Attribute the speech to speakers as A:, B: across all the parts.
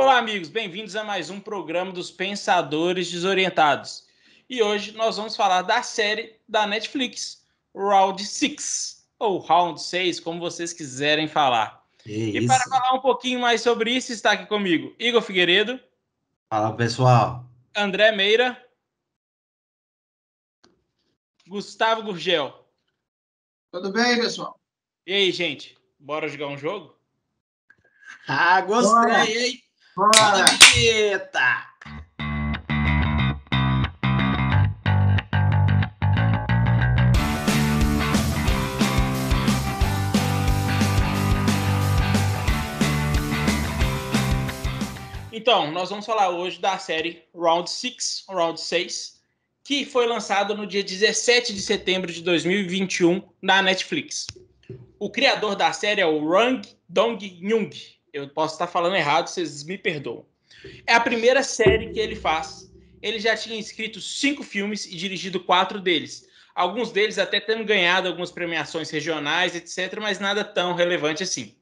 A: Olá, amigos, bem-vindos a mais um programa dos Pensadores Desorientados. E hoje nós vamos falar da série da Netflix, Round 6, ou Round 6, como vocês quiserem falar.
B: Que
A: E para falar um pouquinho mais sobre isso, está aqui comigo Igor Figueiredo,
B: Fala pessoal.
A: André Meira, Gustavo Gurgel.
C: Tudo bem, pessoal?
A: E aí, gente, bora jogar um jogo?
B: Ah, gostei, hein?
C: Bora!
B: vinheta!
A: Então, nós vamos falar hoje da série Round 6, Round 6, que foi lançado no dia 17 de setembro de 2021 na Netflix. O criador da série é o Rang Dong-Young. Eu posso estar falando errado, vocês me perdoam. É a primeira série que ele faz. Ele já tinha escrito cinco filmes e dirigido quatro deles. Alguns deles até tendo ganhado algumas premiações regionais, etc., mas nada tão relevante assim.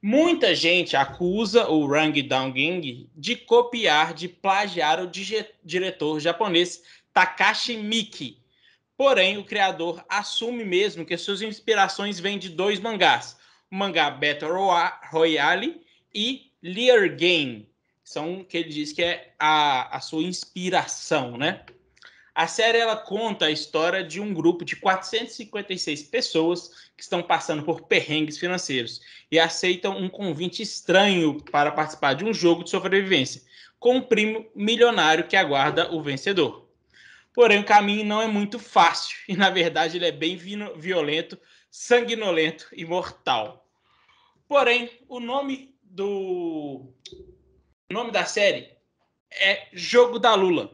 A: Muita gente acusa o Rang Dong-Ying de copiar, de plagiar o diretor japonês Takashi Miki. Porém, o criador assume mesmo que suas inspirações vêm de dois mangás: mangá Battle Royale e Lear Game. São que ele diz que é a, a sua inspiração, né? A série ela conta a história de um grupo de 456 pessoas que estão passando por perrengues financeiros e aceitam um convite estranho para participar de um jogo de sobrevivência, com um primo milionário que aguarda o vencedor. Porém, o caminho não é muito fácil e, na verdade, ele é bem violento, sanguinolento e mortal. Porém, o nome do o nome da série é Jogo da Lula.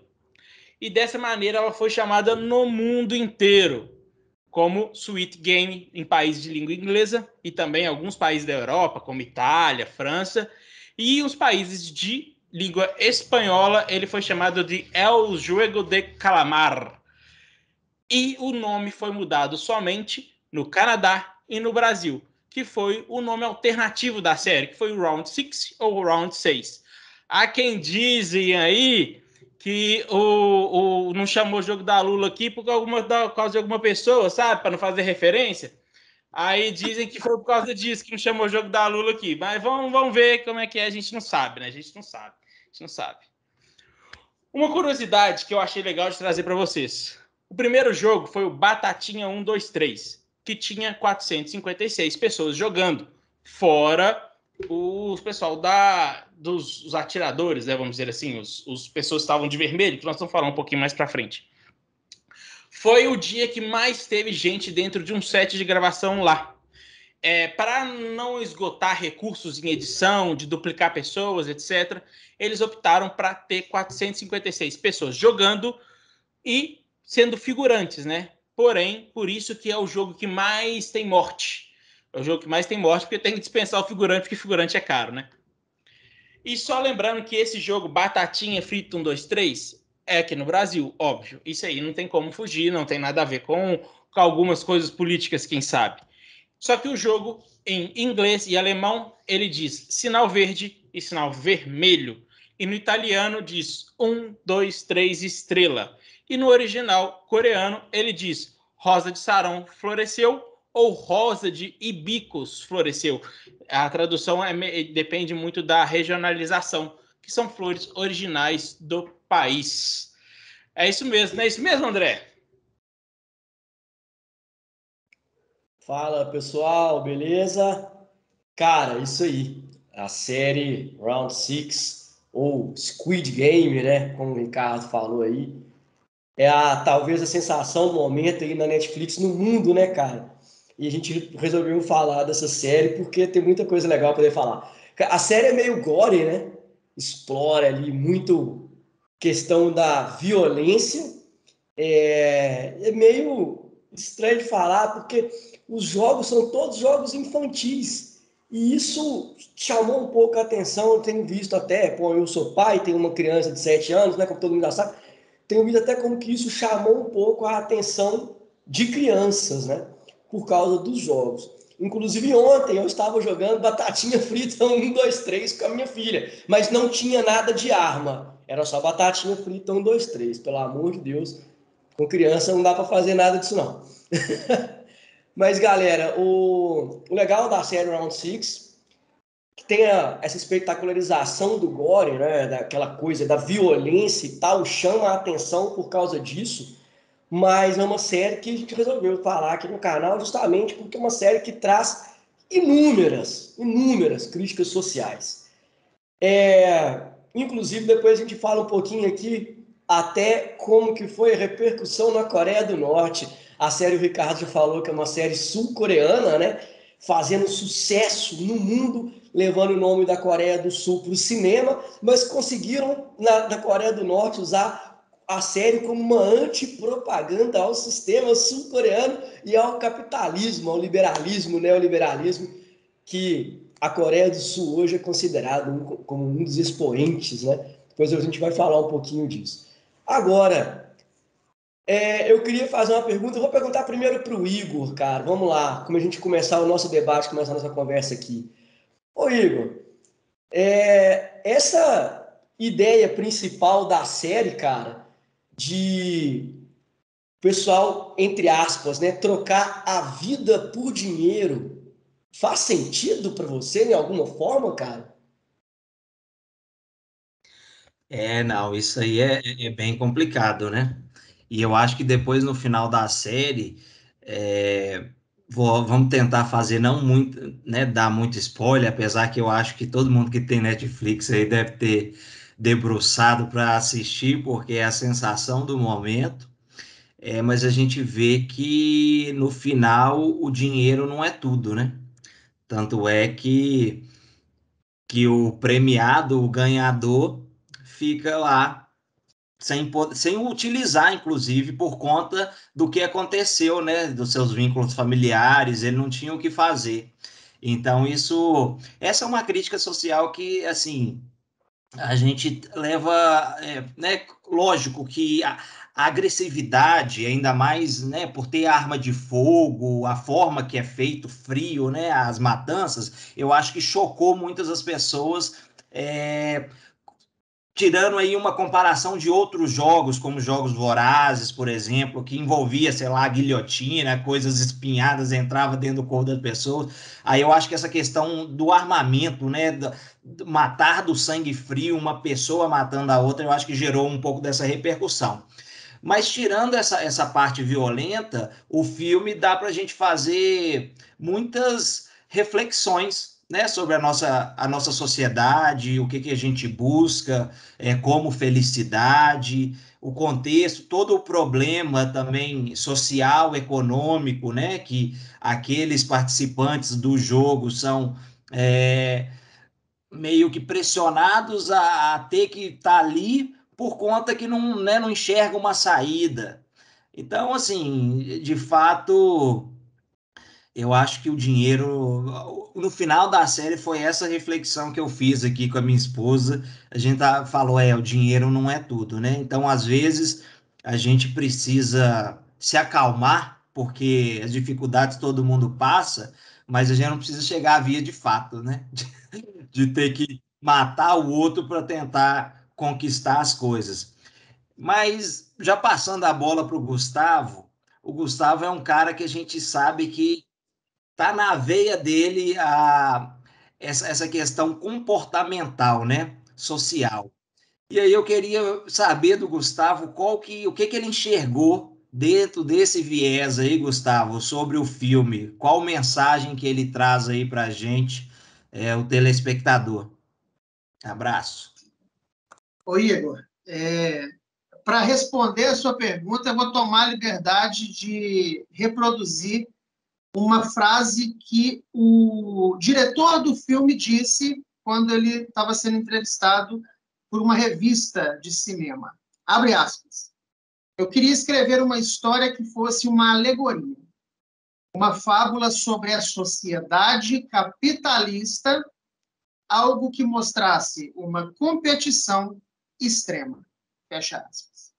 A: E dessa maneira ela foi chamada no mundo inteiro como Sweet Game em países de língua inglesa e também alguns países da Europa, como Itália, França, e os países de língua espanhola, ele foi chamado de El Juego de Calamar. E o nome foi mudado somente no Canadá e no Brasil, que foi o nome alternativo da série, que foi o Round 6 ou Round 6. Há quem dizem aí que o, o não chamou o jogo da Lula aqui por, alguma, por causa de alguma pessoa, sabe? Para não fazer referência. Aí dizem que foi por causa disso que não chamou o jogo da Lula aqui. Mas vamos, vamos ver como é que é, a gente não sabe, né? A gente não sabe. A gente não sabe. Uma curiosidade que eu achei legal de trazer para vocês. O primeiro jogo foi o Batatinha 123, que tinha 456 pessoas jogando, fora os pessoal da dos os atiradores, né, vamos dizer assim, os, os pessoas estavam de vermelho, que nós vamos falar um pouquinho mais para frente. Foi o dia que mais teve gente dentro de um set de gravação lá. É, para não esgotar recursos em edição, de duplicar pessoas, etc., eles optaram para ter 456 pessoas jogando e sendo figurantes, né? Porém, por isso que é o jogo que mais tem morte. É o jogo que mais tem morte, porque tem que dispensar o figurante, porque figurante é caro, né? E só lembrando que esse jogo Batatinha Frito 1, 2, 3 é aqui no Brasil, óbvio. Isso aí não tem como fugir, não tem nada a ver com, com algumas coisas políticas, quem sabe. Só que o jogo, em inglês e alemão, ele diz sinal verde e sinal vermelho. E no italiano diz um, dois, três, estrela. E no original coreano, ele diz rosa de sarão floresceu ou rosa de hibiscus floresceu. A tradução é depende muito da regionalização, que são flores originais do país. É isso mesmo, não é isso mesmo, André?
D: Fala pessoal, beleza? Cara, isso aí. A série Round 6, ou Squid Game, né? Como o Ricardo falou aí. É a, talvez a sensação do momento aí na Netflix, no mundo, né, cara? E a gente resolveu falar dessa série porque tem muita coisa legal para poder falar. A série é meio gore, né? Explora ali muito questão da violência. É, é meio estranho de falar porque os jogos são todos jogos infantis. E isso chamou um pouco a atenção. Eu tenho visto até, pô, eu sou pai, tenho uma criança de 7 anos, né? Como todo mundo já sabe. Tenho visto até como que isso chamou um pouco a atenção de crianças, né? Por causa dos jogos. Inclusive ontem eu estava jogando batatinha frita 1, 2, 3 com a minha filha, mas não tinha nada de arma. Era só batatinha frita 1, 2, 3. Pelo amor de Deus, com criança não dá para fazer nada disso não. mas galera, o, o legal da série Round 6 que tenha essa espetacularização do gore, né, daquela coisa da violência e tal, chama a atenção por causa disso, mas é uma série que a gente resolveu falar aqui no canal justamente porque é uma série que traz inúmeras, inúmeras críticas sociais. É, inclusive, depois a gente fala um pouquinho aqui até como que foi a repercussão na Coreia do Norte. A série o Ricardo já falou que é uma série sul-coreana, né? Fazendo sucesso no mundo levando o nome da Coreia do Sul para o cinema, mas conseguiram, na, na Coreia do Norte, usar a série como uma antipropaganda ao sistema sul-coreano e ao capitalismo, ao liberalismo, neoliberalismo, que a Coreia do Sul hoje é considerado um, como um dos expoentes, né? Depois a gente vai falar um pouquinho disso. Agora, é, eu queria fazer uma pergunta, eu vou perguntar primeiro para o Igor, cara, vamos lá, como a gente começar o nosso debate, começar a nossa conversa aqui. Ô Igor, é, essa ideia principal da série, cara, de pessoal, entre aspas, né, trocar a vida por dinheiro, faz sentido para você de alguma forma, cara?
B: É, não, isso aí é, é bem complicado, né? E eu acho que depois, no final da série, é, Vou, vamos tentar fazer não muito, né, dar muito spoiler, apesar que eu acho que todo mundo que tem Netflix aí deve ter debruçado para assistir, porque é a sensação do momento. É, mas a gente vê que no final o dinheiro não é tudo, né? Tanto é que, que o premiado, o ganhador, fica lá sem, sem utilizar, inclusive, por conta do que aconteceu, né, dos seus vínculos familiares, ele não tinha o que fazer. Então, isso, essa é uma crítica social que, assim, a gente leva, é, né, lógico que a, a, agressividade, ainda mais, né, por ter arma de fogo, a forma que é feito frio, né, as matanças, eu acho que chocou muitas das pessoas, é, tirando aí uma comparação de outros jogos, como jogos vorazes, por exemplo, que envolvia, sei lá, guilhotina, coisas espinhadas, entrava dentro do corpo das pessoas. Aí eu acho que essa questão do armamento, né, do, matar do sangue frio, uma pessoa matando a outra, eu acho que gerou um pouco dessa repercussão. Mas tirando essa, essa parte violenta, o filme dá para a gente fazer muitas reflexões né, sobre a nossa, a nossa sociedade, o que, que a gente busca é, como felicidade, o contexto, todo o problema também social, econômico, né, que aqueles participantes do jogo são é, meio que pressionados a, a ter que estar tá ali por conta que não, né, não enxerga uma saída. Então, assim, de fato, eu acho que o dinheiro. No final da série foi essa reflexão que eu fiz aqui com a minha esposa. A gente tá, falou, é, o dinheiro não é tudo, né? Então, às vezes, a gente precisa se acalmar, porque as dificuldades todo mundo passa, mas a gente não precisa chegar à via de fato, né? De, ter que matar o outro para tentar conquistar as coisas. Mas já passando a bola para o Gustavo, o Gustavo é um cara que a gente sabe que tá na veia dele a, essa, essa questão comportamental, né? Social. E aí eu queria saber do Gustavo qual que, o que, que ele enxergou dentro desse viés aí, Gustavo, sobre o filme. Qual mensagem que ele traz aí para a gente, é, o telespectador. Abraço.
C: Oi, Igor. É, para responder a sua pergunta, eu vou tomar a liberdade de reproduzir uma frase que o diretor do filme disse quando ele estava sendo entrevistado por uma revista de cinema. Abre aspas. Eu queria escrever uma história que fosse uma alegoria, uma fábula sobre a sociedade capitalista, algo que mostrasse uma competição extrema. Fecha aspas.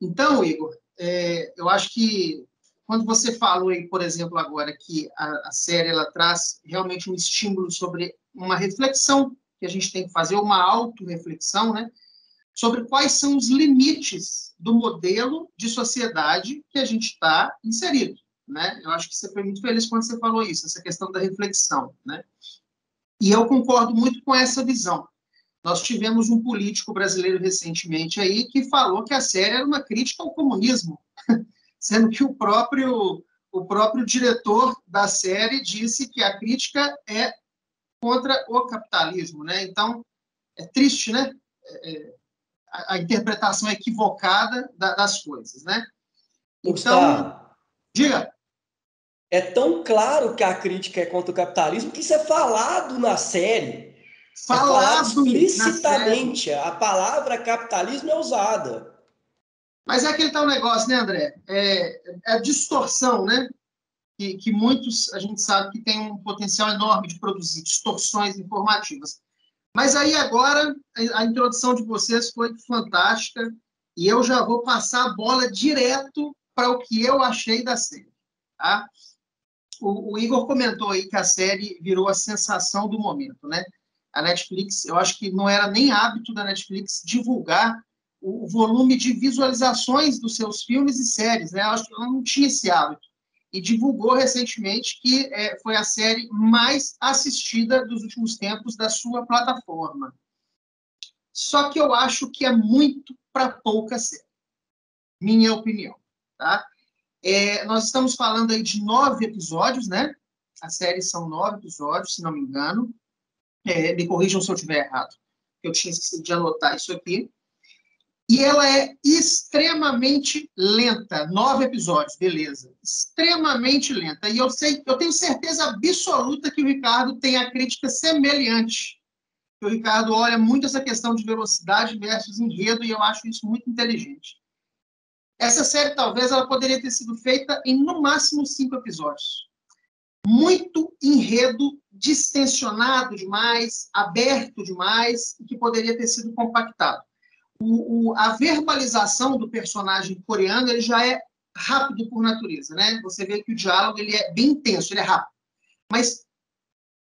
C: Então, Igor, é, eu acho que quando você falou aí, por exemplo, agora que a, a série ela traz realmente um estímulo sobre uma reflexão que a gente tem que fazer, uma autorreflexão, né? Sobre quais são os limites do modelo de sociedade que a gente está inserido, né? Eu acho que você foi muito feliz quando você falou isso, essa questão da reflexão, né? E eu concordo muito com essa visão. Nós tivemos um político brasileiro recentemente aí que falou que a série era uma crítica ao comunismo, sendo que o próprio o próprio diretor da série disse que a crítica é contra o capitalismo, né? Então é triste, né? É, é a, a, interpretação equivocada da, das coisas, né?
D: Então, Gustavo,
C: diga.
D: É tão claro que a crítica é contra o capitalismo que isso é falado na série.
C: Falado,
D: é explicitamente. A palavra capitalismo é usada.
C: Mas é aquele tal negócio, né, André? É, é a distorção, né? Que, que, muitos, a gente sabe que tem um potencial enorme de produzir distorções informativas. Mas aí agora, a introdução de vocês foi fantástica e eu já vou passar a bola direto para o que eu achei da série. Tá? O, o Igor comentou aí que a série virou a sensação do momento, né? a Netflix, eu acho que não era nem hábito da Netflix divulgar o volume de visualizações dos seus filmes e séries, né? Acho que ela não tinha esse hábito. E divulgou recentemente que é, foi a série mais assistida dos últimos tempos da sua plataforma. Só que eu acho que é muito para pouca série. Minha opinião, tá? É, nós estamos falando aí de nove episódios, né? A série são nove episódios, se não me engano. É, me corrijam se eu estiver errado. Eu tinha esquecido de anotar isso aqui. E ela é extremamente lenta. Nove episódios, beleza. Extremamente lenta. E eu sei, eu tenho certeza absoluta que o Ricardo tem a crítica semelhante. O Ricardo olha muito essa questão de velocidade versus enredo, e eu acho isso muito inteligente. Essa série, talvez, ela poderia ter sido feita em, no máximo, cinco episódios muito enredo distensionado demais, aberto demais, que poderia ter sido compactado. O, o, a verbalização do personagem coreano ele já é rápido por natureza, né? Você vê que o diálogo ele é bem intenso, ele é rápido. Mas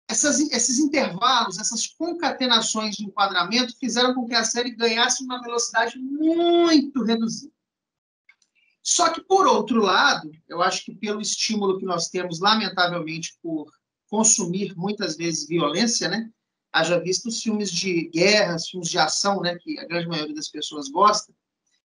C: essas, esses intervalos, essas concatenações de enquadramento fizeram com que a série ganhasse uma velocidade muito reduzida. Só que, por outro lado, eu acho que pelo estímulo que nós temos, lamentavelmente, por consumir muitas vezes violência, né? Haja visto os filmes de guerra, filmes de ação, né? Que a grande maioria das pessoas gosta,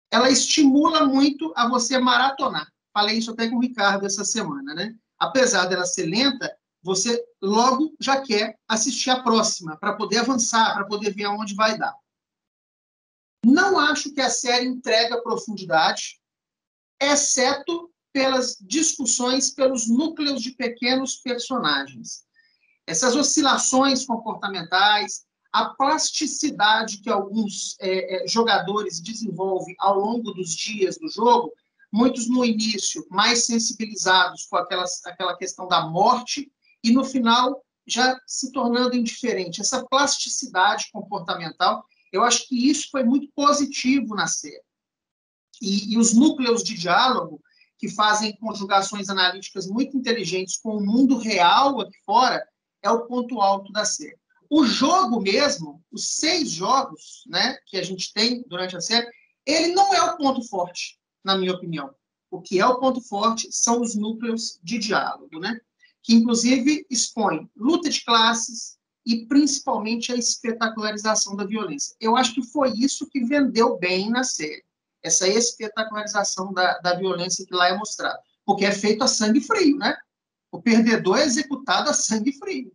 C: ela estimula muito a você maratonar. Falei isso até com o Ricardo essa semana, né? Apesar dela ser lenta, você logo já quer assistir a próxima, para poder avançar, para poder ver aonde vai dar. Não acho que a série entrega profundidade, exceto pelas discussões pelos núcleos de pequenos personagens. Essas oscilações comportamentais, a plasticidade que alguns é, é, jogadores desenvolvem ao longo dos dias do jogo, muitos no início mais sensibilizados com aquelas, aquela questão da morte, e no final já se tornando indiferente. Essa plasticidade comportamental, eu acho que isso foi muito positivo na série e, e os núcleos de diálogo que fazem conjugações analíticas muito inteligentes com o mundo real aqui fora é o ponto alto da série. O jogo mesmo, os seis jogos né, que a gente tem durante a série, ele não é o ponto forte, na minha opinião. O que é o ponto forte são os núcleos de diálogo, né? que inclusive expõem luta de classes e principalmente a espetacularização da violência. Eu acho que foi isso que vendeu bem na série essa espetacularização da, da violência que lá é mostrada. Porque é feito a sangue frio, né? O perdedor é executado a sangue frio.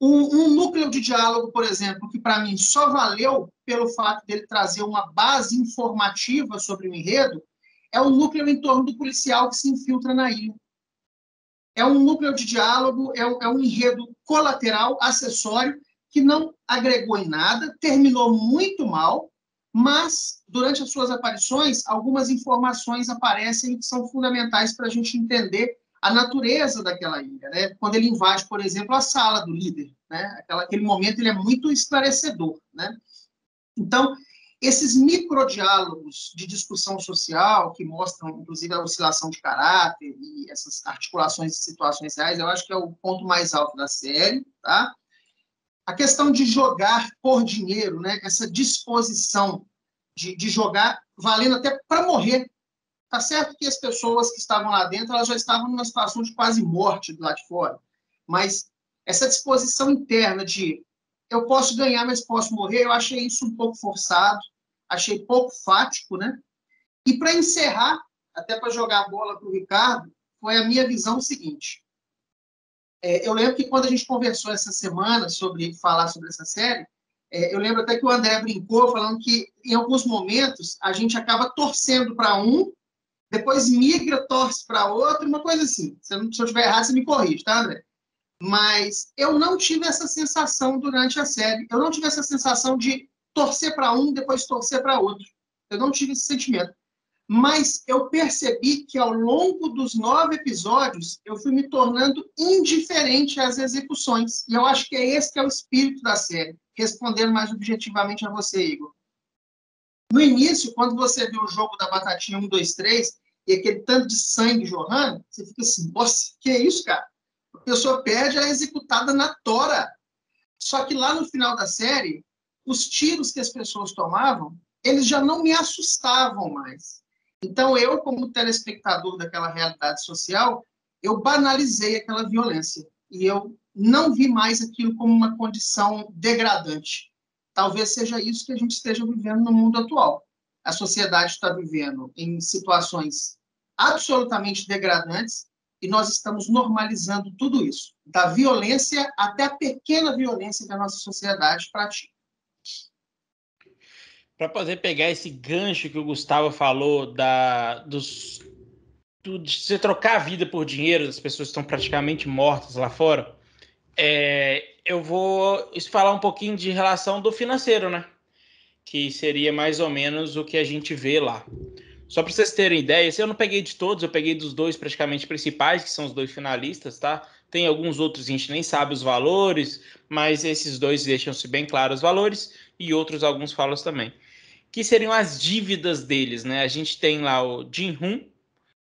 C: Um, um núcleo de diálogo, por exemplo, que para mim só valeu pelo fato dele trazer uma base informativa sobre o enredo, é o núcleo em torno do policial que se infiltra na ilha. É um núcleo de diálogo, é um, é um enredo colateral, acessório, que não agregou em nada, terminou muito mal, mas durante as suas aparições, algumas informações aparecem que são fundamentais para a gente entender a natureza daquela ilha, né? Quando ele invade, por exemplo, a sala do líder, né? Aquela, aquele momento ele é muito esclarecedor, né? Então, esses microdiálogos de discussão social, que mostram, inclusive, a oscilação de caráter e essas articulações de situações reais, eu acho que é o ponto mais alto da série. Tá? A questão de jogar por dinheiro, né? essa disposição de, de jogar valendo até para morrer. Tá certo que as pessoas que estavam lá dentro elas já estavam numa situação de quase morte do lado de fora, mas essa disposição interna de eu posso ganhar, mas posso morrer, eu achei isso um pouco forçado, achei pouco fático, né? E para encerrar, até para jogar a bola para o Ricardo, foi a minha visão seguinte. É, eu lembro que quando a gente conversou essa semana sobre falar sobre essa série, é, eu lembro até que o André brincou falando que em alguns momentos a gente acaba torcendo para um, depois migra, torce para outro, uma coisa assim. Se eu, estiver errado, você me corrige, tá, André? Mas eu não tive essa sensação durante a série. Eu não tive essa sensação de torcer para um, depois torcer para outro. Eu não tive esse sentimento. Mas eu percebi que ao longo dos nove episódios eu fui me tornando indiferente às execuções. E eu acho que é esse que é o espírito da série. Respondendo mais objetivamente a você, Igor. No início, quando você vê o jogo da batatinha 1, 2, 3, e aquele tanto de sangue jorrando, você fica assim, nossa, que é isso, cara? A pessoa perde, ela é executada na tora. Só que lá no final da série, os tiros que as pessoas tomavam, eles já não me assustavam mais. Então, eu, como telespectador daquela realidade social, eu banalizei aquela violência. E eu não vi mais aquilo como uma condição degradante. Talvez seja isso que a gente esteja vivendo no mundo atual. A sociedade está vivendo em situações absolutamente degradantes e nós estamos normalizando tudo isso, da violência até a pequena violência que a nossa sociedade pratica.
A: Para poder pegar esse gancho que o Gustavo falou da dos do, de você trocar a vida por dinheiro, as pessoas estão praticamente mortas lá fora. É, eu vou falar um pouquinho de relação do financeiro, né? Que seria mais ou menos o que a gente vê lá. Só para vocês terem ideia, eu não peguei de todos, eu peguei dos dois praticamente principais, que são os dois finalistas, tá? Tem alguns outros, a gente nem sabe os valores, mas esses dois deixam-se bem claros os valores, e outros alguns falam também. Que seriam as dívidas deles, né? A gente tem lá o Jin Hun,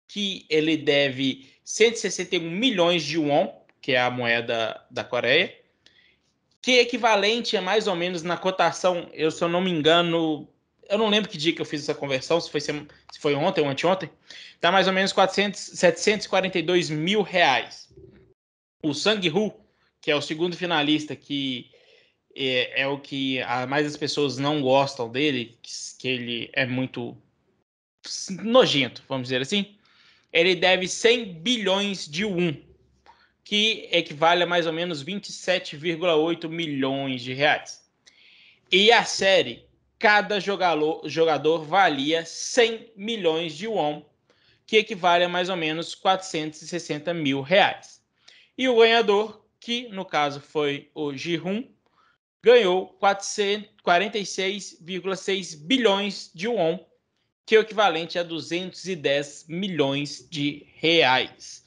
A: que ele deve 161 milhões de won, que é a moeda da Coreia, que é equivalente a mais ou menos na cotação, eu se eu não me engano, eu não lembro que dia que eu fiz essa conversão, se foi, se foi ontem ou anteontem, tá mais ou menos 400, 742 mil reais. O Sang-Hu, que é o segundo finalista, que é, é, o que a, mais as pessoas não gostam dele, que, que ele é muito nojento, vamos dizer assim, ele deve 100 bilhões de um, que equivale a mais ou menos 27,8 milhões de reais. E a série cada jogador, jogador valia 100 milhões de won, que equivale a mais ou menos 460 mil reais. E o ganhador, que no caso foi o Ji-Hun, ganhou 46,6 bilhões de won, que é o equivalente a 210 milhões de reais.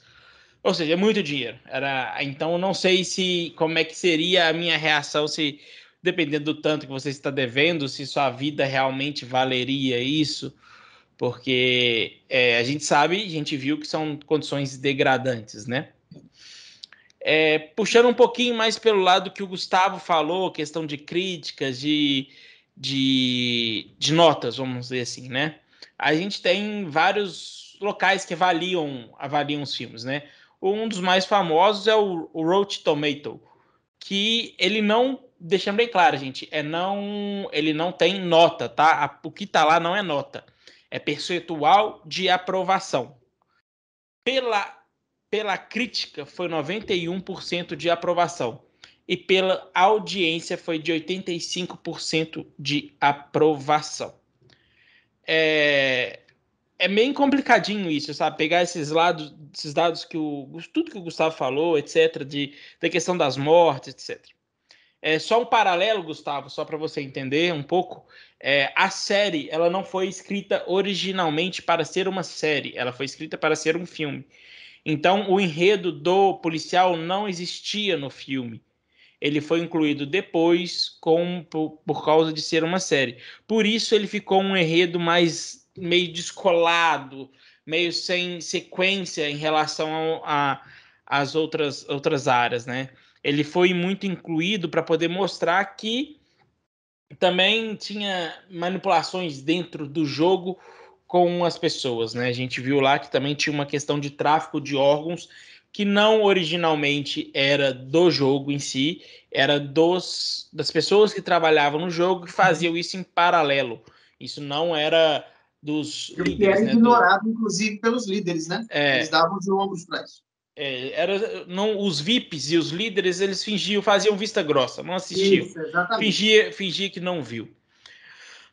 A: Ou seja, é muito dinheiro. Era, então, não sei se como é que seria a minha reação se dependendo do tanto que você está devendo, se sua vida realmente valeria isso, porque é, a gente sabe, a gente viu que são condições degradantes, né? É, puxando um pouquinho mais pelo lado que o Gustavo falou, questão de críticas, de, de, de notas, vamos dizer assim, né? A gente tem vários locais que avaliam, avaliam os filmes, né? Um dos mais famosos é o, o Rotten Tomato, que ele não deixando bem claro, gente, é não, ele não tem nota, tá? O que tá lá não é nota, é percentual de aprovação. Pela pela crítica foi 91% de aprovação e pela audiência foi de 85% de aprovação. É, é meio complicadinho isso, sabe? Pegar esses lados, esses dados que o tudo que o Gustavo falou, etc, de da questão das mortes, etc. É, só um paralelo, Gustavo, só para você entender um pouco. É, a série ela não foi escrita originalmente para ser uma série, ela foi escrita para ser um filme. Então, o enredo do policial não existia no filme. ele foi incluído depois com por, por causa de ser uma série. Por isso ele ficou um enredo mais meio descolado, meio sem sequência em relação às outras, outras áreas, né? Ele foi muito incluído para poder mostrar que também tinha manipulações dentro do jogo com as pessoas, né? A gente viu lá que também tinha uma questão de tráfico de órgãos que não originalmente era do jogo em si, era dos das pessoas que trabalhavam no jogo que faziam isso em paralelo. Isso não era dos
C: líderes, que era né, ignorado, do... inclusive, pelos líderes, né?
A: É,
C: Eles davam os ombros para isso.
A: É, era, não, os VIPs e os líderes, eles fingiam, faziam vista grossa, não assistiam. Isso, fingia, fingia que não viu.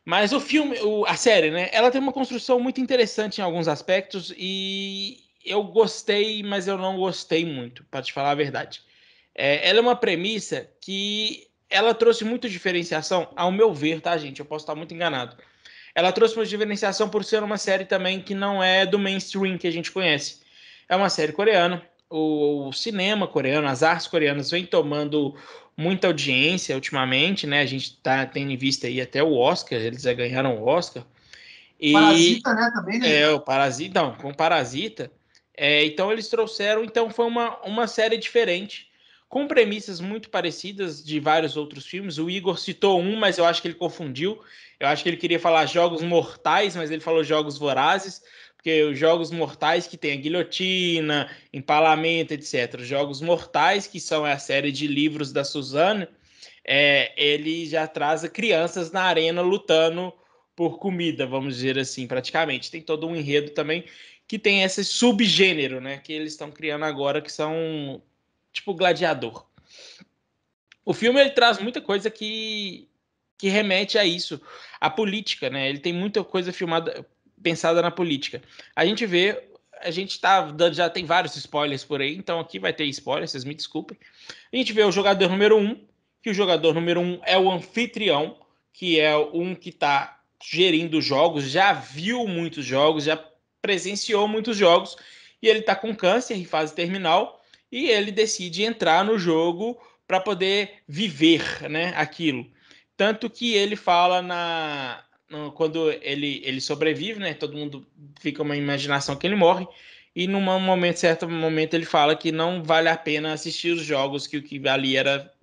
A: Mas o filme, o, a série, né? Ela tem uma construção muito interessante em alguns aspectos e eu gostei, mas eu não gostei muito, para te falar a verdade. É, ela é uma premissa que ela trouxe muita diferenciação, ao meu ver, tá, gente? Eu posso estar muito enganado. Ela trouxe uma diferenciação por ser uma série também que não é do mainstream que a gente conhece. É uma série coreana. O, o cinema coreano, as artes coreanas vem tomando muita audiência ultimamente, né? A gente tá tendo em vista aí até o Oscar, eles já ganharam o Oscar.
C: E, Parasita, né? Também, né?
A: É, o Parasita, não, com Parasita. É, então eles trouxeram, então foi uma, uma série diferente, com premissas muito parecidas de vários outros filmes. O Igor citou um, mas eu acho que ele confundiu. Eu acho que ele queria falar jogos mortais, mas ele falou jogos vorazes porque os jogos mortais que tem a guilhotina, empalamento, etc. Os jogos mortais, que são a série de livros da Suzanne, é, ele já traz crianças na arena lutando por comida, vamos dizer assim, praticamente. Tem todo um enredo também que tem esse subgênero, né? Que eles estão criando agora, que são tipo gladiador. O filme ele traz muita coisa que, que remete a isso, a política, né? Ele tem muita coisa filmada, pensada na política. A gente vê, a gente tá já tem vários spoilers por aí, então aqui vai ter spoilers, vocês me desculpem. A gente vê o jogador número um, que o jogador número um é o anfitrião, que é um que está gerindo jogos, já viu muitos jogos, já presenciou muitos jogos, e ele está com câncer em fase terminal, e ele decide entrar no jogo para poder viver né, aquilo. Tanto que ele fala na, quando ele, ele sobrevive, né? Todo mundo fica uma imaginação que ele morre. E num momento, certo momento, ele fala que não vale a pena assistir os jogos, que o que valia era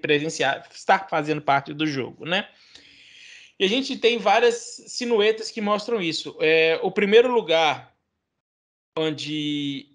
A: presenciar, estar fazendo parte do jogo, né? E a gente tem várias sinuetas que mostram isso. É, o primeiro lugar onde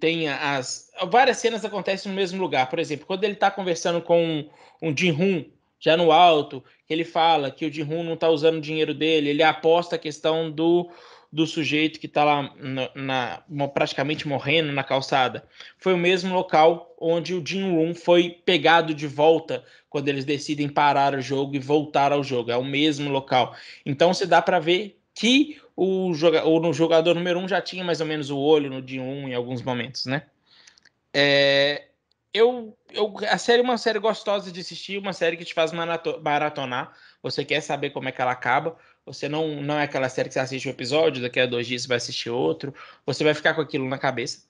A: tem as várias cenas acontecem no mesmo lugar. Por exemplo, quando ele está conversando com um Jin-Hun já no alto, que ele fala que o Jin-Hun não está usando o dinheiro dele, ele aposta a questão do, do sujeito que está lá na, na, praticamente morrendo na calçada. Foi o mesmo local onde o Jin-Hun foi pegado de volta quando eles decidem parar o jogo e voltar ao jogo. É o mesmo local. Então se dá para ver que o, joga, o jogador número um já tinha mais ou menos o olho no Jin-Un em alguns momentos, né? É, eu, eu, a série é uma série gostosa de assistir, uma série que te faz maratonar. Você quer saber como é que ela acaba. Você não, não é aquela série que você assiste um episódio, daqui a dois dias você vai assistir outro. Você vai ficar com aquilo na cabeça.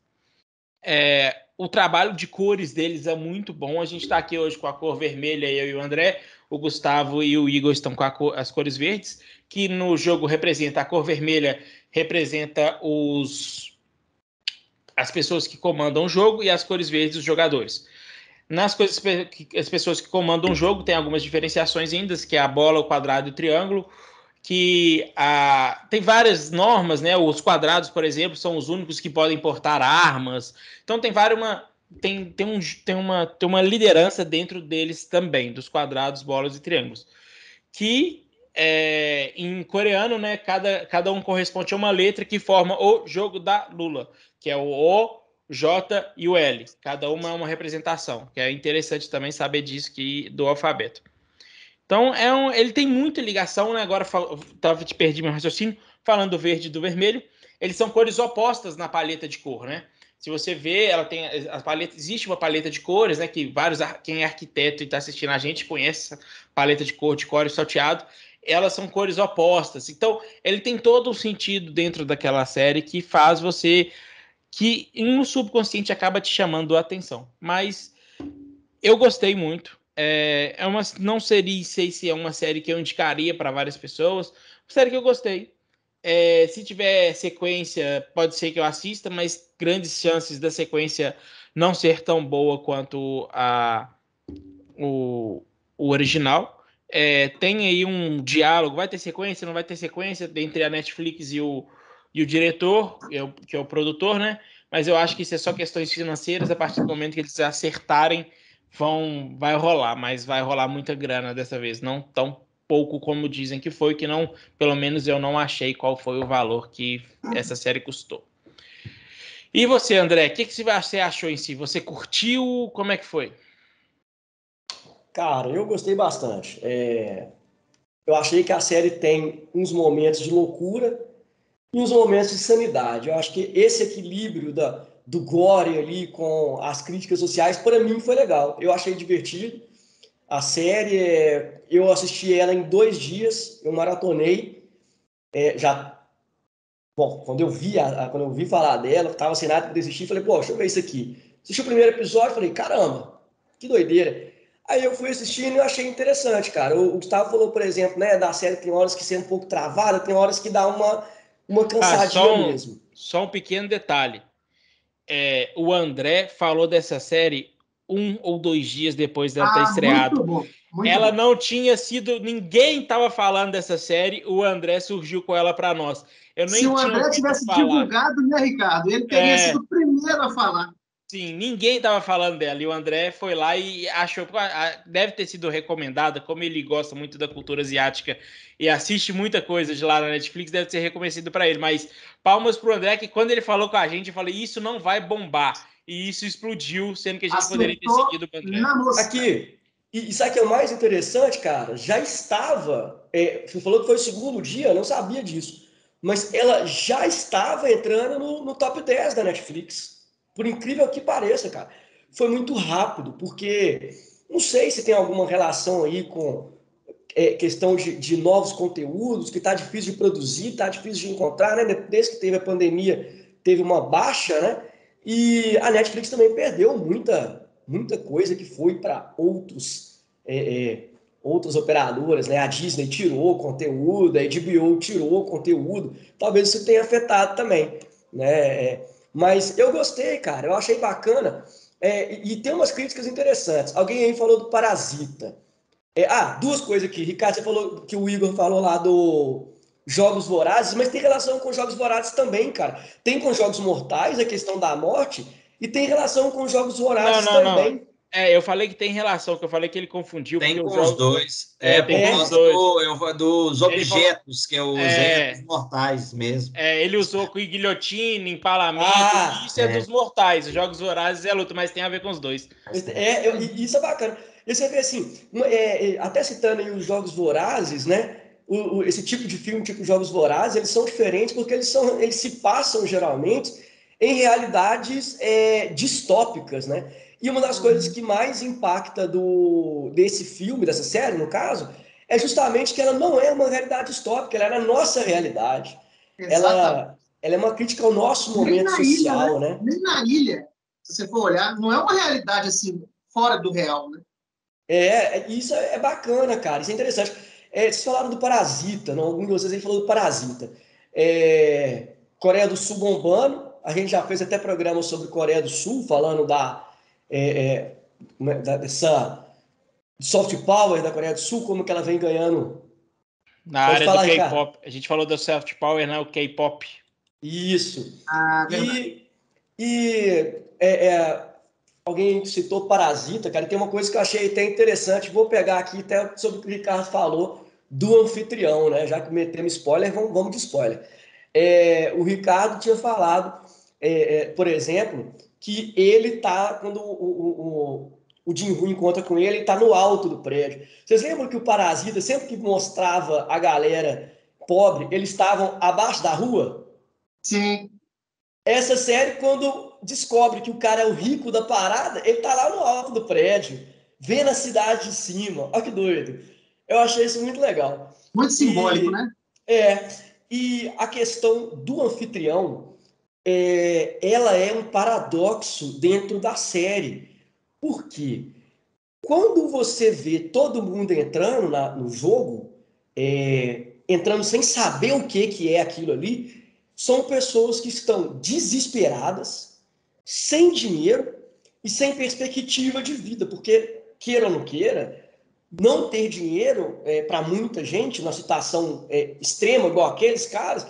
A: É, o trabalho de cores deles é muito bom. A gente está aqui hoje com a cor vermelha, eu e o André. O Gustavo e o Igor estão com cor, as cores verdes, que no jogo representa a cor vermelha, representa os as pessoas que comandam o jogo e as cores verdes os jogadores. Nas coisas as pessoas que comandam o jogo tem algumas diferenciações ainda, que é a bola, o quadrado e o triângulo, que a, tem várias normas, né? Os quadrados, por exemplo, são os únicos que podem portar armas. Então tem várias uma tem, tem, um, tem, uma, tem uma liderança dentro deles também, dos quadrados, bolas e triângulos. Que é, em coreano, né, cada, cada um corresponde a uma letra que forma o jogo da Lula que é o O, J e o L. Cada uma é uma representação, que é interessante também saber disso que do alfabeto. Então, é um, ele tem muita ligação, né? Agora tava te perdi meu raciocínio, falando do verde e do vermelho. Eles são cores opostas na paleta de cor, né? Se você vê, ela tem a paleta, existe uma paleta de cores, né? Que vários quem é arquiteto e está assistindo a gente conhece essa paleta de cor de cores salteado. Elas são cores opostas. Então, ele tem todo o sentido dentro daquela série que faz você que no subconsciente acaba te chamando a atenção. Mas Eu gostei muito. É, é uma, não seria, sei se é uma série que eu indicaria para várias pessoas. Uma série que eu gostei. É, se tiver sequência, pode ser que eu assista, mas grandes chances da sequência não ser tão boa quanto a, o, o original. É, tem aí um diálogo, vai ter sequência, não vai ter sequência entre a Netflix e o, e o diretor, que é o, que é o produtor, né? Mas eu acho que isso é só questões financeiras. A partir do momento que eles acertarem, vão, vai rolar, mas vai rolar muita grana dessa vez, não tão pouco como dizem que foi, que não, pelo menos eu não achei qual foi o valor que essa série custou. E você, André, o que, que você achou em si? Você curtiu? Como é que foi?
D: Cara, eu gostei bastante. É... Eu achei que a série tem uns momentos de loucura e uns momentos de sanidade. Eu acho que esse equilíbrio da, do gore ali com as críticas sociais, para mim foi legal. Eu achei divertido. A série, é, eu assisti ela em dois dias, eu maratonei. É, já, bom, quando eu vi, a, quando eu vi falar dela, estava sem nada para desistir, falei, pô, deixa eu ver isso aqui. Assisti o primeiro episódio, falei, caramba, que doideira. Aí eu fui assistindo e eu achei interessante, cara. O, Gustavo falou, por exemplo, né, da série tem horas que ser um pouco travada, tem horas que dá uma, uma cansadinha ah,
A: só um,
D: mesmo.
A: Só um pequeno detalhe é, o André falou dessa série um ou dois dias depois dela ah, ter estreado. Muito bom, muito ela bom. não tinha sido. Ninguém estava falando dessa série, o André surgiu com ela para nós.
C: Eu nem Se o André tivesse divulgado, né, Ricardo? Ele teria é... sido o primeiro a falar.
A: Sim, ninguém estava falando dela. E o André foi lá e achou. Deve ter sido recomendada, como ele gosta muito da cultura asiática e assiste muita coisa de lá na Netflix, deve ser reconhecido para ele. Mas palmas para o André, que quando ele falou com a gente, eu falei: Isso não vai bombar. E isso explodiu, sendo que a gente Acertou poderia ter seguido o
D: André. Aqui, e, e sabe o que é o mais interessante, cara? Já estava. É, você falou que foi o segundo dia, eu não sabia disso. Mas ela já estava entrando no, no top 10 da Netflix. Por incrível que pareça, cara. Foi muito rápido, porque não sei se tem alguma relação aí com é, questão de, de, novos conteúdos, que está difícil de produzir, está difícil de encontrar, né? Desde que teve a pandemia, teve uma baixa, né? E a Netflix também perdeu muita, muita coisa que foi para outros é, é, outras operadoras, né? A Disney tirou conteúdo, a HBO tirou conteúdo. Talvez isso tenha afetado também, né? É, mas eu gostei, cara, eu achei bacana. É, e, tem umas críticas interessantes. Alguém aí falou do Parasita. É, ah, duas coisas aqui. Ricardo, você falou que o Igor falou lá do Jogos Vorazes, mas tem relação com Jogos Vorazes também, cara. Tem com Jogos Mortais, a questão da morte, e tem relação com Jogos Vorazes não, não, também. Não.
A: É, eu falei que tem relação, que eu falei que ele confundiu.
B: Tem com os jogo... dois. É, é por causa do, dos objetos, falou... que eu usei é, mortais mesmo.
A: É, ele usou com guilhotina, empalamento, ah, isso é, é, dos mortais. Os Jogos Vorazes é luta, mas tem a ver com os dois.
D: É, eu, isso é bacana. E você vê assim, é, é, até citando aí os Jogos Vorazes, né? O, o, esse tipo de filme, tipo Jogos Vorazes, eles são diferentes porque eles, são, eles se passam geralmente em realidades é, distópicas, né? E uma das uhum. coisas que mais impacta do, desse filme, dessa série, no caso, é justamente que ela não é uma realidade distópica, ela é a nossa realidade. Ela, ela é uma crítica ao nosso momento social,
C: ilha, né? né? Nem na ilha, se você for olhar, não é uma realidade assim, fora do real, né?
D: É, é isso é bacana, cara, isso é interessante. É, vocês falaram do Parasita, não? algum de vocês aí falou do Parasita. É, Coreia do Sul bombando, a gente já fez até programa sobre Coreia do Sul, falando da é, é, dessa soft power da Coreia do Sul, como que ela vem ganhando.
A: Na Pode área falar, do K-pop. A gente falou da soft power, né? O K-pop.
D: Isso. Ah, e, e é, é, alguém citou Parasita, cara, tem uma coisa que eu achei até interessante, vou pegar aqui até sobre o que o Ricardo falou do anfitrião, né? Já que metemos spoiler, vamos, vamos de spoiler. É, o Ricardo tinha falado, é, é, por exemplo, que ele tá, quando o, o, o, o Jin encontra com ele, ele tá no alto do prédio. Vocês lembram que o Parasita, sempre que mostrava a galera pobre, eles estavam abaixo da rua?
C: Sim.
D: Essa série, quando descobre que o cara é o rico da parada, ele tá lá no alto do prédio, vendo a cidade de cima. Olha que doido. Eu achei isso muito legal.
C: Muito simbólico, e, né?
D: É. E a questão do anfitrião, é, ela é um paradoxo dentro da série. Por quê? quando você vê todo mundo entrando na, no jogo, é, entrando sem saber o que, que é aquilo ali, são pessoas que estão desesperadas, sem dinheiro e sem perspectiva de vida, porque, queira ou não queira, não ter dinheiro é, para muita gente, numa situação é, extrema, igual aqueles caras,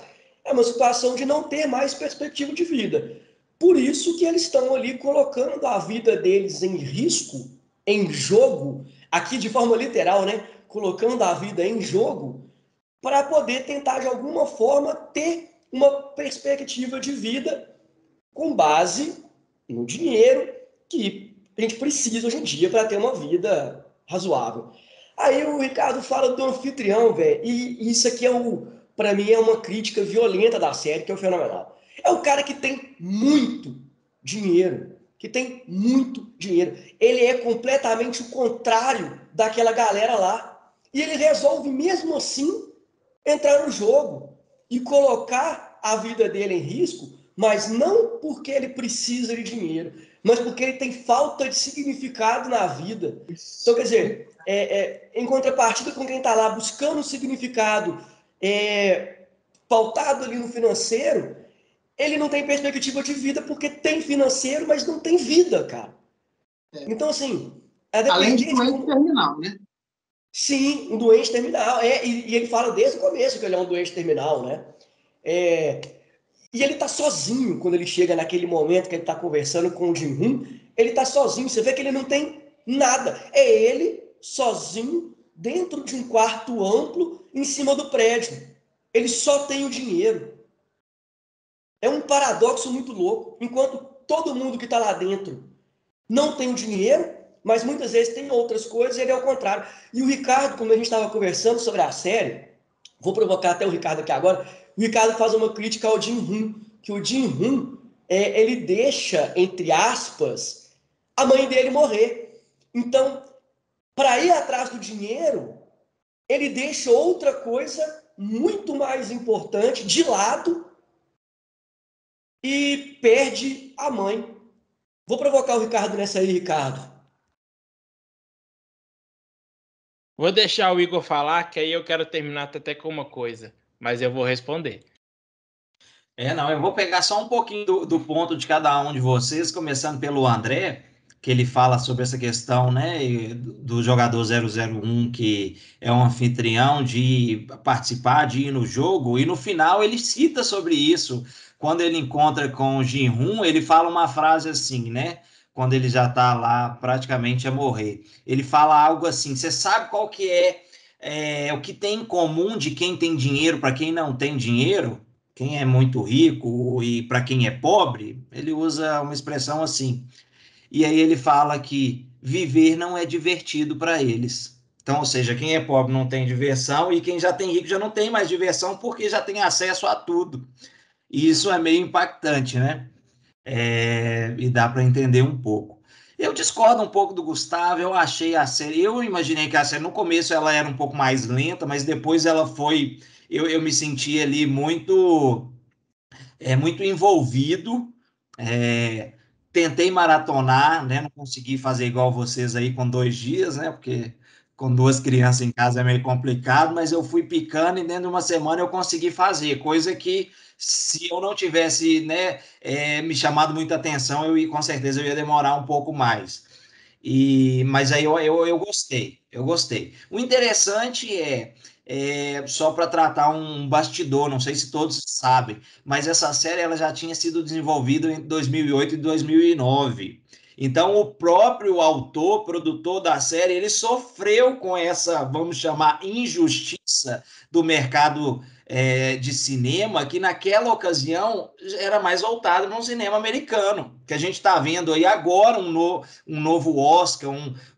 D: é uma situação de não ter mais perspectiva de vida. Por isso que eles estão ali colocando a vida deles em risco, em jogo, aqui de forma literal, né? Colocando a vida em jogo, para poder tentar, de alguma forma, ter uma perspectiva de vida com base no dinheiro que a gente precisa hoje em dia para ter uma vida razoável. Aí o Ricardo fala do anfitrião, velho, e isso aqui é o, para mim é uma crítica violenta da série, que é o fenomenal. É o cara que tem muito dinheiro, que tem muito dinheiro. Ele é completamente o contrário daquela galera lá. E ele resolve mesmo assim entrar no jogo e colocar a vida dele em risco, mas não porque ele precisa de dinheiro, mas porque ele tem falta de significado na vida. Então, quer dizer, é, é, em contrapartida com quem está lá buscando significado é, pautado ali no financeiro, ele não tem perspectiva de vida porque tem financeiro, mas não tem vida, cara. É. Então, assim.
C: Além de doente terminal, né?
D: Sim, um doente terminal. É, e, e, ele fala desde o começo que ele é um doente terminal, né? É, e ele tá sozinho quando ele chega naquele momento que ele tá conversando com o Jim Ele tá sozinho. Você vê que ele não tem nada. É ele sozinho dentro de um quarto amplo em cima do prédio. Ele só tem o dinheiro. É um paradoxo muito louco. Enquanto todo mundo que está lá dentro não tem o dinheiro, mas muitas vezes tem outras coisas, ele é o contrário. E o Ricardo, como a gente estava conversando sobre a série, vou provocar até o Ricardo aqui agora, o Ricardo faz uma crítica ao Jim Hun, que o Jim Hun, é, ele deixa, entre aspas, a mãe dele morrer. Então, para ir atrás do dinheiro, ele deixa outra coisa muito mais importante de lado e perde a mãe. Vou provocar o Ricardo nessa aí, Ricardo.
A: Vou deixar o Igor falar, que aí eu quero terminar até com uma coisa mas eu vou responder.
B: É, não, eu vou pegar só um pouquinho do, do, ponto de cada um de vocês, começando pelo André, que ele fala sobre essa questão, né, do jogador 001 que é um anfitrião de participar, de ir no jogo, e no final ele cita sobre isso. Quando ele encontra com o Jin-Hun, ele fala uma frase assim, né, quando ele já está lá praticamente a morrer. Ele fala algo assim, você sabe qual que é é, o que tem em comum de quem tem dinheiro para quem não tem dinheiro, quem é muito rico e para quem é pobre, ele usa uma expressão assim. E aí ele fala que viver não é divertido para eles. Então, ou seja, quem é pobre não tem diversão e quem já tem rico já não tem mais diversão porque já tem acesso a tudo. E isso é meio impactante, né? É, e dá para entender um pouco. Eu discordo um pouco do Gustavo, eu achei a série, eu imaginei que a série no começo ela era um pouco mais lenta, mas depois ela foi, eu, eu me senti ali muito, é, muito envolvido, é, tentei maratonar, né, não consegui fazer igual vocês aí com dois dias, né, porque com duas crianças em casa é meio complicado, mas eu fui picando e dentro de uma semana eu consegui fazer, coisa que se eu não tivesse né, é, me chamado muita atenção, eu com certeza eu ia demorar um pouco mais. E, mas aí eu, eu, eu gostei, eu gostei. O interessante é, é só para tratar um bastidor, não sei se todos sabem, mas essa série ela já tinha sido desenvolvida em 2008 e 2009. Então, o próprio autor, produtor da série, ele sofreu com essa, vamos chamar, injustiça do mercado é, de cinema, que naquela ocasião era mais voltado para um cinema americano, que a gente está vendo aí agora um, no, um novo Oscar, um, um,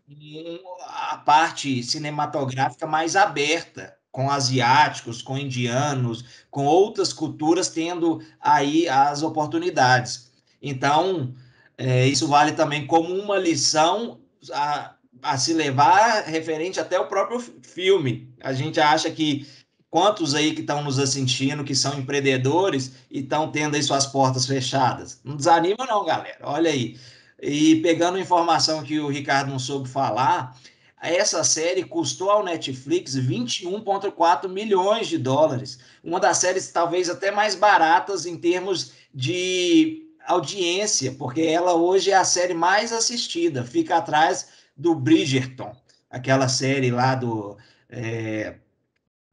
B: a parte cinematográfica mais aberta, com asiáticos, com indianos, com outras culturas tendo aí as oportunidades. Então, é, isso vale também como uma lição a, a se levar referente até o próprio filme. A gente acha que quantos aí que estão nos assistindo, que são empreendedores e estão tendo aí suas portas fechadas? Não desanima não, galera. Olha aí. E pegando informação que o Ricardo não soube falar, essa série custou ao Netflix 21,4 milhões de dólares. Uma das séries talvez até mais baratas em termos de audiência, porque ela hoje é a série mais assistida, fica atrás do Bridgerton, aquela série lá do, é,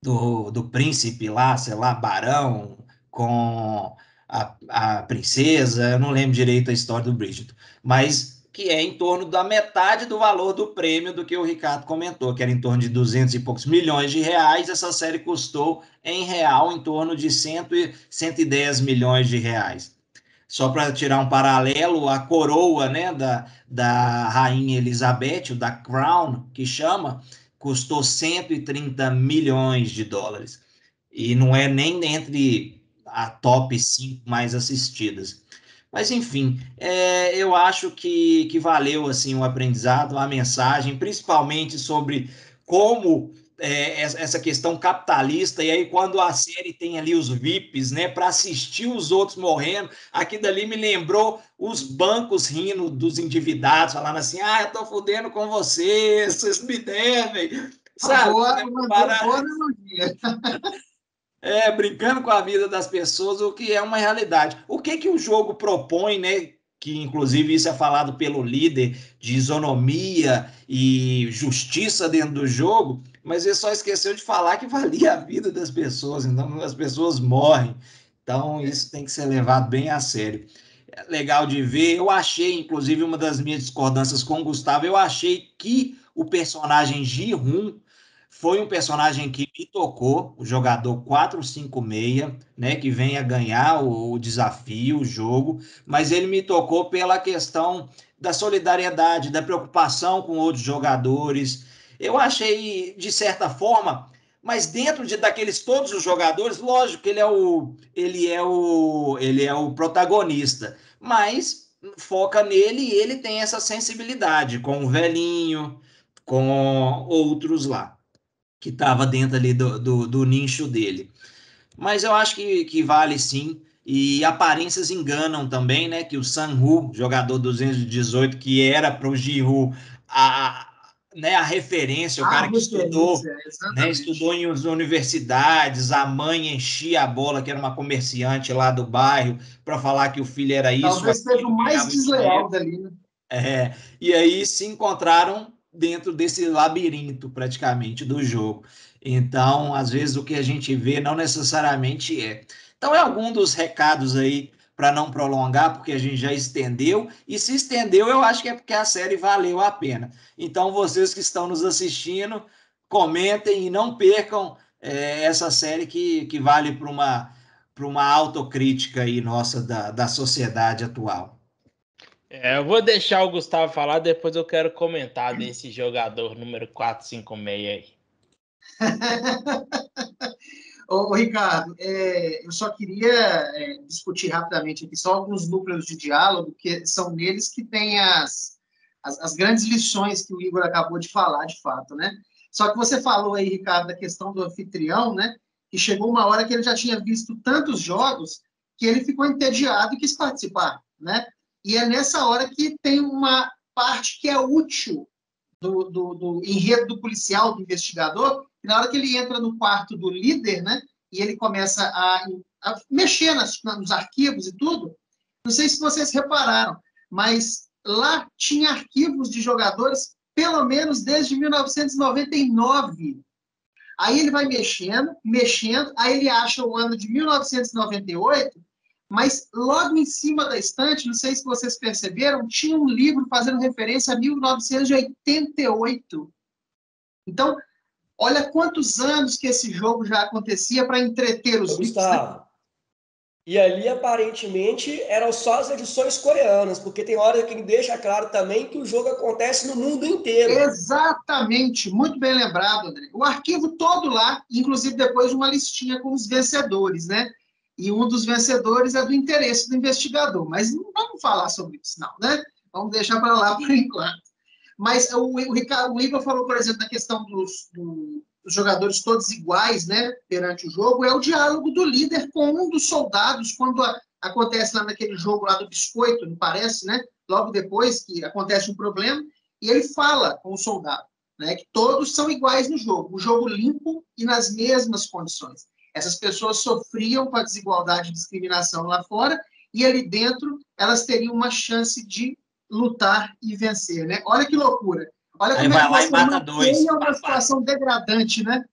B: do, do príncipe lá, sei lá, barão, com a, a princesa, eu não lembro direito a história do Bridgerton, mas que é em torno da metade do valor do prêmio do que o Ricardo comentou, que era em torno de 200 e poucos milhões de reais. Essa série custou, em real, em torno de 100 e 110 milhões de reais. Só para tirar um paralelo, a coroa né, da, da Rainha Elizabeth, da Crown, que chama, custou 130 milhões de dólares. E não é nem entre a top 5 mais assistidas. Mas, enfim, é, eu acho que, que valeu assim o aprendizado, a mensagem, principalmente sobre como é, essa questão capitalista, e aí quando a série tem ali os VIPs, né, para assistir os outros morrendo, aqui dali me lembrou os bancos rindo dos endividados, falando assim, ah, eu tô fudendo com vocês, vocês me devem, sabe? Boa, uma para... é, brincando com a vida das pessoas, o que é uma realidade. O que que o jogo propõe, né? Que inclusive isso é falado pelo líder de isonomia e justiça dentro do jogo, mas ele só esqueceu de falar que valia a vida das pessoas, então as pessoas morrem. Então isso tem que ser levado bem a sério. É legal de ver. Eu achei, inclusive, uma das minhas discordâncias com o Gustavo, eu achei que o personagem Ji-Hun foi um personagem que me tocou, o jogador 456, né, que vem a ganhar o, o, desafio, o jogo, mas ele me tocou pela questão da solidariedade, da preocupação com outros jogadores. Eu achei, de certa forma, mas dentro de daqueles todos os jogadores, lógico que ele é o ele é o ele é o protagonista, mas foca nele e ele tem essa sensibilidade com o velhinho, com outros lá que estava dentro ali do, do, do, nicho dele. Mas eu acho que, que vale sim. E aparências enganam também, né? Que o Sanhu, jogador 218, que era para o Giroud a, né, a referência, o a cara que estudou, né, estudou em universidades, a mãe enchia a bola, que era uma comerciante lá do bairro, para falar que o filho era isso.
C: Talvez seja o mais desleal dali, né?
B: É, e aí se encontraram dentro desse labirinto praticamente do jogo. Então, às vezes o que a gente vê não necessariamente é. Então, é algum dos recados aí para não prolongar, porque a gente já estendeu, e se estendeu, eu acho que é porque a série valeu a pena. Então, vocês que estão nos assistindo, comentem e não percam é, essa série que, que vale para uma, uma autocrítica aí nossa da, da sociedade atual.
A: É, eu vou deixar o Gustavo falar, depois eu quero comentar desse jogador número 456 aí.
C: Ô, Ricardo, é, eu só queria é, discutir rapidamente aqui só alguns núcleos de diálogo, que são neles que tem as, as, as, grandes lições que o Igor acabou de falar, de fato, né? Só que você falou aí, Ricardo, da questão do anfitrião, né? Que chegou uma hora que ele já tinha visto tantos jogos que ele ficou entediado e quis participar, né? E é nessa hora que tem uma parte que é útil do, do, do enredo do policial, do investigador, que na hora que ele entra no quarto do líder, né, e ele começa a, a mexer nas, nos arquivos e tudo, não sei se vocês repararam, mas lá tinha arquivos de jogadores pelo menos desde 1999. Aí ele vai mexendo, mexendo, aí ele acha o ano de 1998 mas logo em cima da estante, não sei se vocês perceberam, tinha um livro fazendo referência a 1988. Então, olha quantos anos que esse jogo já acontecia para entreter os
D: Gustavo. E ali, aparentemente, eram só as edições coreanas, porque tem hora que ele deixa claro também que o jogo acontece no mundo inteiro.
C: Exatamente, muito bem lembrado, André. O arquivo todo lá, inclusive depois de uma listinha com os vencedores, né? E um dos vencedores é do interesse do investigador. Mas não vamos falar sobre isso, não, né? Vamos deixar para lá por enquanto. Mas o, o, Ricardo, o Igor falou, por exemplo, da questão dos, do, dos jogadores todos iguais, né, perante o jogo, é o diálogo do líder com um dos soldados quando a, acontece lá naquele jogo lá do biscoito, me parece, né? Logo depois que acontece um problema, e ele fala com o soldado, né? Que todos são iguais no jogo, o jogo limpo e nas mesmas condições. Essas pessoas sofriam com a desigualdade e discriminação lá fora, e ali dentro elas teriam uma chance de lutar e vencer, né? Olha que loucura. Olha
B: Aí como é que você mata dois.
C: uma situação degradante, né?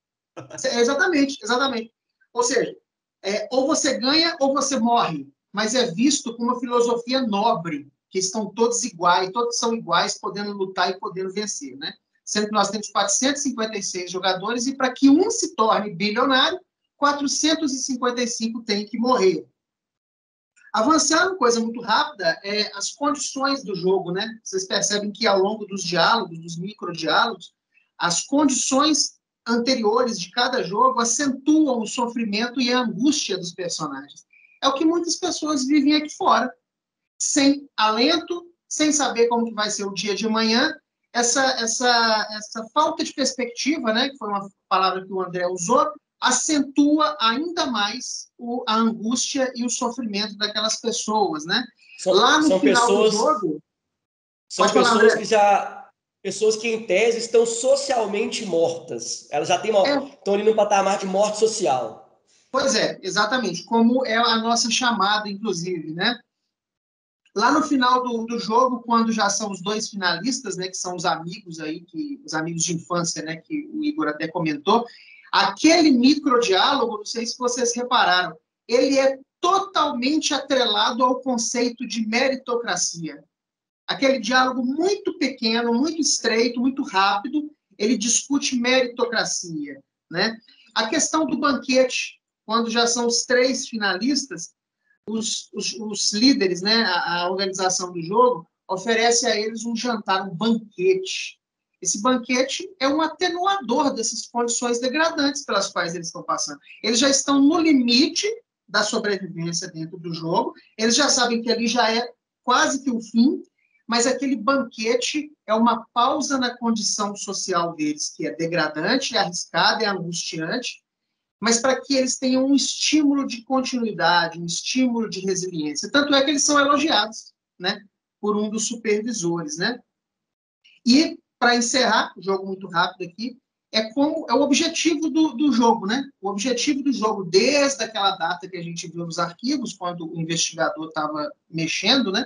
C: exatamente, exatamente. Ou seja, é, ou você ganha ou você morre, mas é visto como uma filosofia nobre, que estão todos iguais, todos são iguais, podendo lutar e podendo vencer, né? Sendo que nós temos 456 jogadores e para que um se torne bilionário, 455 têm que morrer. Avançando, coisa muito rápida, é as condições do jogo, né? Vocês percebem que ao longo dos diálogos, dos microdiálogos, as condições anteriores de cada jogo acentuam o sofrimento e a angústia dos personagens. É o que muitas pessoas vivem aqui fora, sem alento, sem saber como que vai ser o dia de amanhã. Essa, essa, essa falta de perspectiva, né, que foi uma palavra que o André usou, acentua ainda mais o, a angústia e o sofrimento daquelas pessoas, né?
D: São, Lá no final pessoas, do jogo... São pessoas falar, que já pessoas que, em tese, estão socialmente mortas. Elas já têm uma, é. estão ali no patamar de morte social.
C: Pois é, exatamente. Como é a nossa chamada, inclusive, né? Lá no final do, do jogo, quando já são os dois finalistas, né, que são os amigos aí, que, os amigos de infância, né, que o Igor até comentou, aquele microdiálogo, não sei se vocês repararam, ele é totalmente atrelado ao conceito de meritocracia aquele diálogo muito pequeno, muito estreito, muito rápido, ele discute meritocracia, né? A questão do banquete, quando já são os três finalistas, os, os, os líderes, né, a, a, organização do jogo, oferece a eles um jantar, um banquete. Esse banquete é um atenuador dessas condições degradantes pelas quais eles estão passando. Eles já estão no limite da sobrevivência dentro do jogo, eles já sabem que ali já é quase que o fim, mas aquele banquete é uma pausa na condição social deles, que é degradante, é arriscada, é angustiante, mas para que eles tenham um estímulo de continuidade, um estímulo de resiliência. Tanto é que eles são elogiados, né, por um dos supervisores, né? E para encerrar, o jogo muito rápido aqui, é como é o objetivo do, do jogo, né? O objetivo do jogo desde aquela data que a gente viu nos arquivos, quando o investigador estava mexendo, né?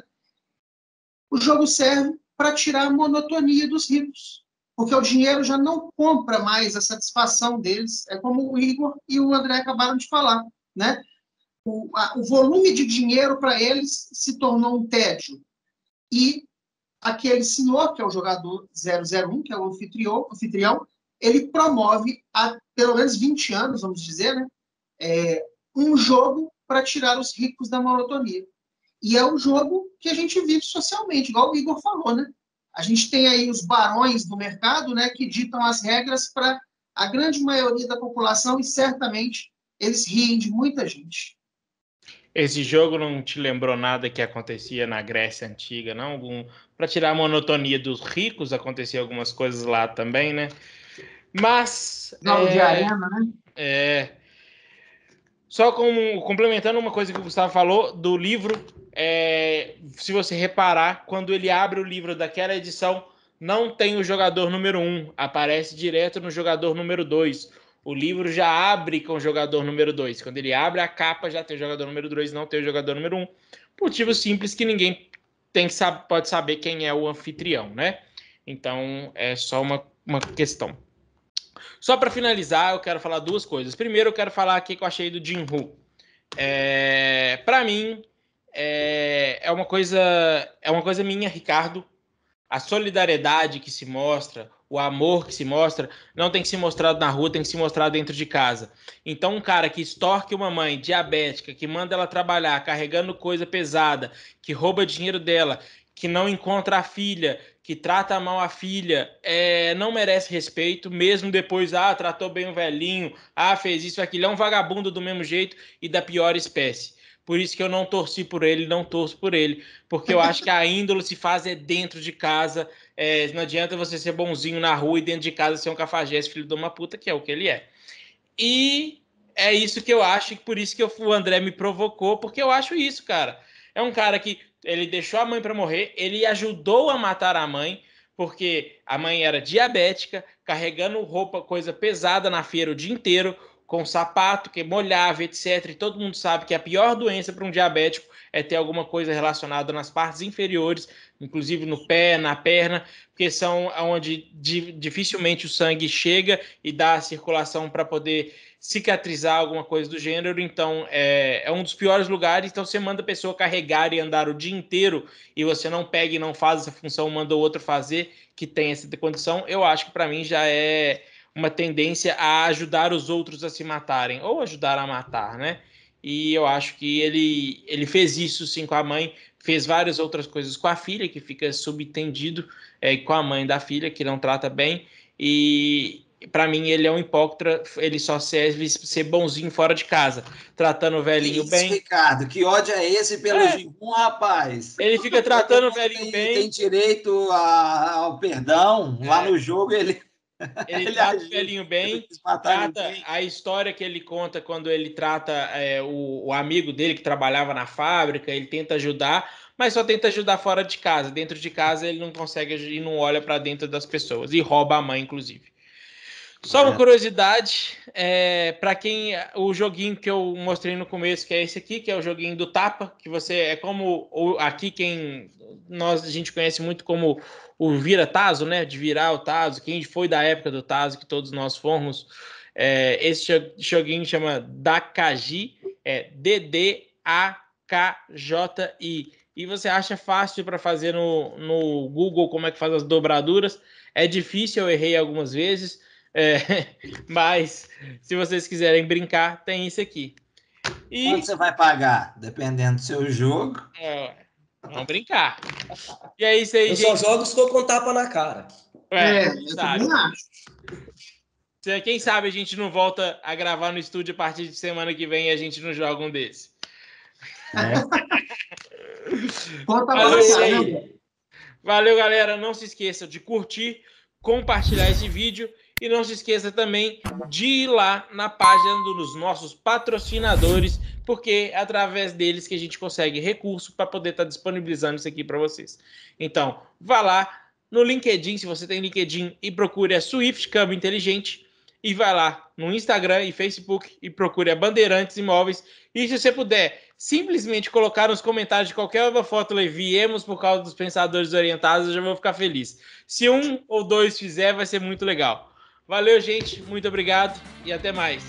C: o jogo serve para tirar a monotonia dos ricos, porque o dinheiro já não compra mais a satisfação deles. É como o Igor e o André acabaram de falar, né? O, a, o volume de dinheiro para eles se tornou um tédio. E aquele senhor, que é o jogador 001, que é o anfitrião, anfitrião ele promove há pelo menos 20 anos, vamos dizer, né? É, um jogo para tirar os ricos da monotonia. E é um jogo que a gente vive socialmente, igual o Igor falou, né? A gente tem aí os barões do mercado, né, que ditam as regras para a grande maioria da população e certamente eles riem de muita gente.
A: Esse jogo não te lembrou nada que acontecia na Grécia antiga, não? Algum para tirar a monotonia dos ricos acontecia algumas coisas lá também, né? Mas
C: jogo é, de arena, né?
A: É. Só como complementando uma coisa que o Gustavo falou do livro é, se você reparar, quando ele abre o livro daquela edição, não tem o jogador número 1, um, aparece direto no jogador número 2. O livro já abre com o jogador número 2. Quando ele abre a capa, já tem o jogador número 2, não tem o jogador número 1. Um. Motivo simples que ninguém tem que saber, pode saber quem é o anfitrião, né? Então é só uma, uma questão. Só para finalizar, eu quero falar duas coisas. Primeiro, eu quero falar aqui que eu achei do Jin Hu. É, para mim, é, é uma coisa é uma coisa minha, Ricardo. A solidariedade que se mostra, o amor que se mostra, não tem que ser mostrado na rua, tem que se mostrar dentro de casa. Então, um cara que extorque uma mãe diabética, que manda ela trabalhar carregando coisa pesada, que rouba dinheiro dela, que não encontra a filha, que trata mal a filha, é, não merece respeito, mesmo depois, ah, tratou bem o velhinho, ah, fez isso, aquilo, é um vagabundo do mesmo jeito e da pior espécie. Por isso que eu não torci por ele, não torço por ele. Porque eu acho que a índole se faz é dentro de casa. É, não adianta você ser bonzinho na rua e dentro de casa ser um cafajeste, filho de uma puta, que é o que ele é. E é isso que eu acho, e por isso que o André me provocou, porque eu acho isso, cara. É um cara que ele deixou a mãe para morrer, ele ajudou a matar a mãe, porque a mãe era diabética, carregando roupa, coisa pesada na feira o dia inteiro, com sapato que molhava, etc. E todo mundo sabe que a pior doença para um diabético é ter alguma coisa relacionada nas partes inferiores, inclusive no pé, na perna, porque são onde dificilmente o sangue chega e dá a circulação para poder cicatrizar alguma coisa do gênero, então é, é, um dos piores lugares. Então você manda a pessoa carregar e andar o dia inteiro e você não pega e não faz essa função, manda o outro fazer que tem essa condição. Eu acho que para mim já é uma tendência a ajudar os outros a se matarem ou ajudar a matar, né? E eu acho que ele, ele fez isso sim com a mãe, fez várias outras coisas com a filha, que fica subentendido é, com a mãe da filha, que não trata bem. E, para mim ele é um hipócrita, ele só serve ser bonzinho fora de casa, tratando o velhinho
B: Isso,
A: bem.
B: Ricardo, que ódio é esse pelo é. Gigum, rapaz?
A: Ele fica tratando o velhinho
B: tem,
A: bem.
B: Tem direito a, ao perdão, é. lá no jogo ele
A: ele, ele trata o velhinho bem, trata a história que ele conta quando ele trata é, o, o, amigo dele que trabalhava na fábrica, ele tenta ajudar, mas só tenta ajudar fora de casa. Dentro de casa ele não consegue e não olha para dentro das pessoas e rouba a mãe, inclusive. Só uma é. curiosidade, é, para quem o joguinho que eu mostrei no começo, que é esse aqui, que é o joguinho do tapa, que você é como aqui quem nós a gente conhece muito como o vira taso, né? De virar o taso. Quem foi da época do taso, que todos nós fomos, é, esse joguinho chama Dakaji, é D D A K J I. E você acha fácil para fazer no, no Google como é que faz as dobraduras? É difícil, eu errei algumas vezes é, mas se vocês quiserem brincar, tem isso aqui.
B: E... Quanto você vai pagar? Dependendo do seu jogo.
A: É, vamos brincar. E é isso aí,
D: Eu
A: gente.
D: só jogo se for com tapa na cara.
C: É, é sabe.
A: Quem sabe a gente não volta a gravar no estúdio a partir de semana que vem e a gente não joga um desse. É. Valeu, Valeu, galera. Não se esqueçam de curtir, compartilhar esse vídeo e não se esqueça também de ir lá na página dos nossos patrocinadores, porque é através deles que a gente consegue recurso para poder estar tá disponibilizando isso aqui para vocês. Então, vá lá no LinkedIn, se você tem LinkedIn, e procure a Swift Câmbio Inteligente. E vai lá no Instagram e Facebook e procure a Bandeirantes Imóveis. E se você puder simplesmente colocar nos comentários de qualquer outra foto, viemos por causa dos pensadores orientados, eu já vou ficar feliz. Se um ou dois fizer, vai ser muito legal. Valeu, gente. Muito obrigado e até mais.